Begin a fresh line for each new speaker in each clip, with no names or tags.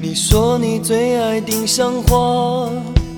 你说你最爱丁香花，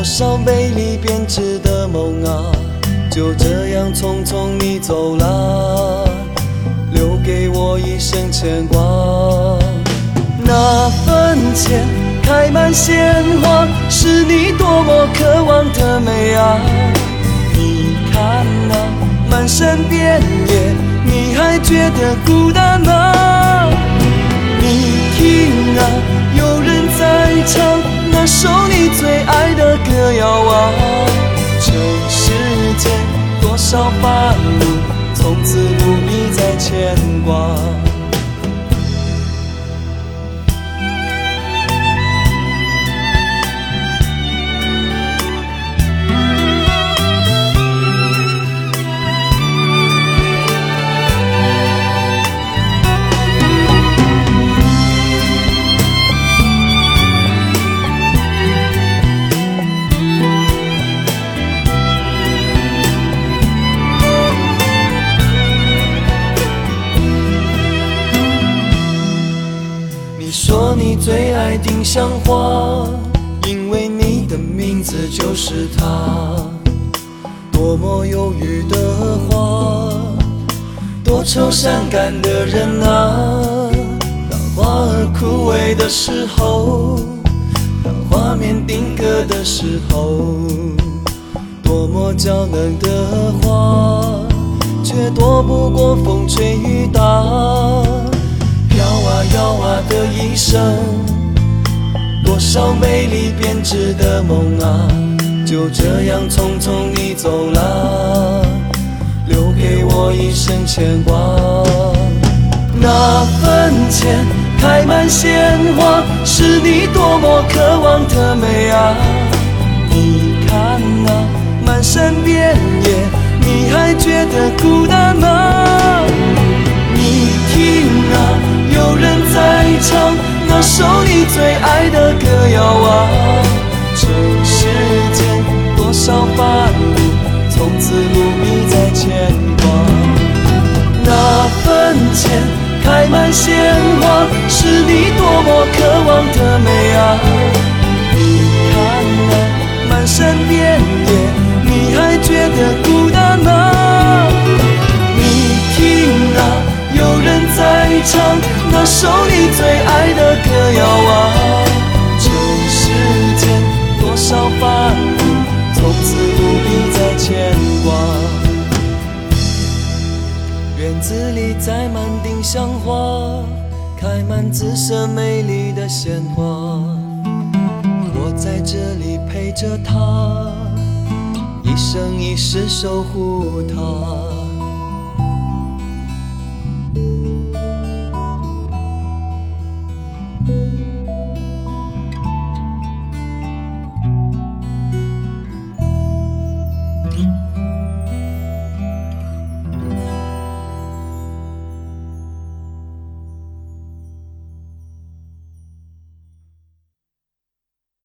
多少美丽编织的梦啊，就这样匆匆你走了，留给我一生牵挂。那坟前开满鲜花，是你多么渴望的美啊！你看那满山遍野，你还觉得孤单吗？你听啊，有人在唱那首你最遥望尘。世间多少繁芜，从此不必再牵挂。说你最爱丁香花，因为你的名字就是它。多么忧郁的花，多愁善感的人啊。当花儿枯萎的时候，当画面定格的时候，多么娇嫩的花，却躲不过风吹雨打。飘啊摇啊的一生，多少美丽编织的梦啊，就这样匆匆你走了，留给我一生牵挂。那坟前开满鲜花，是你多么渴望的美啊！你看那满山遍野，你还觉得孤单吗？的歌谣啊。这世间多少繁芜，从此不必再牵挂。那坟前开满鲜花，是你多么渴望的美啊。你看那满山遍野，你还觉得孤单吗？你听啊，有人在唱那首你最爱的歌谣啊。的牵挂。院子里栽满丁香花，开满紫色美丽的鲜花。我在这里陪着她，一生一世守护她。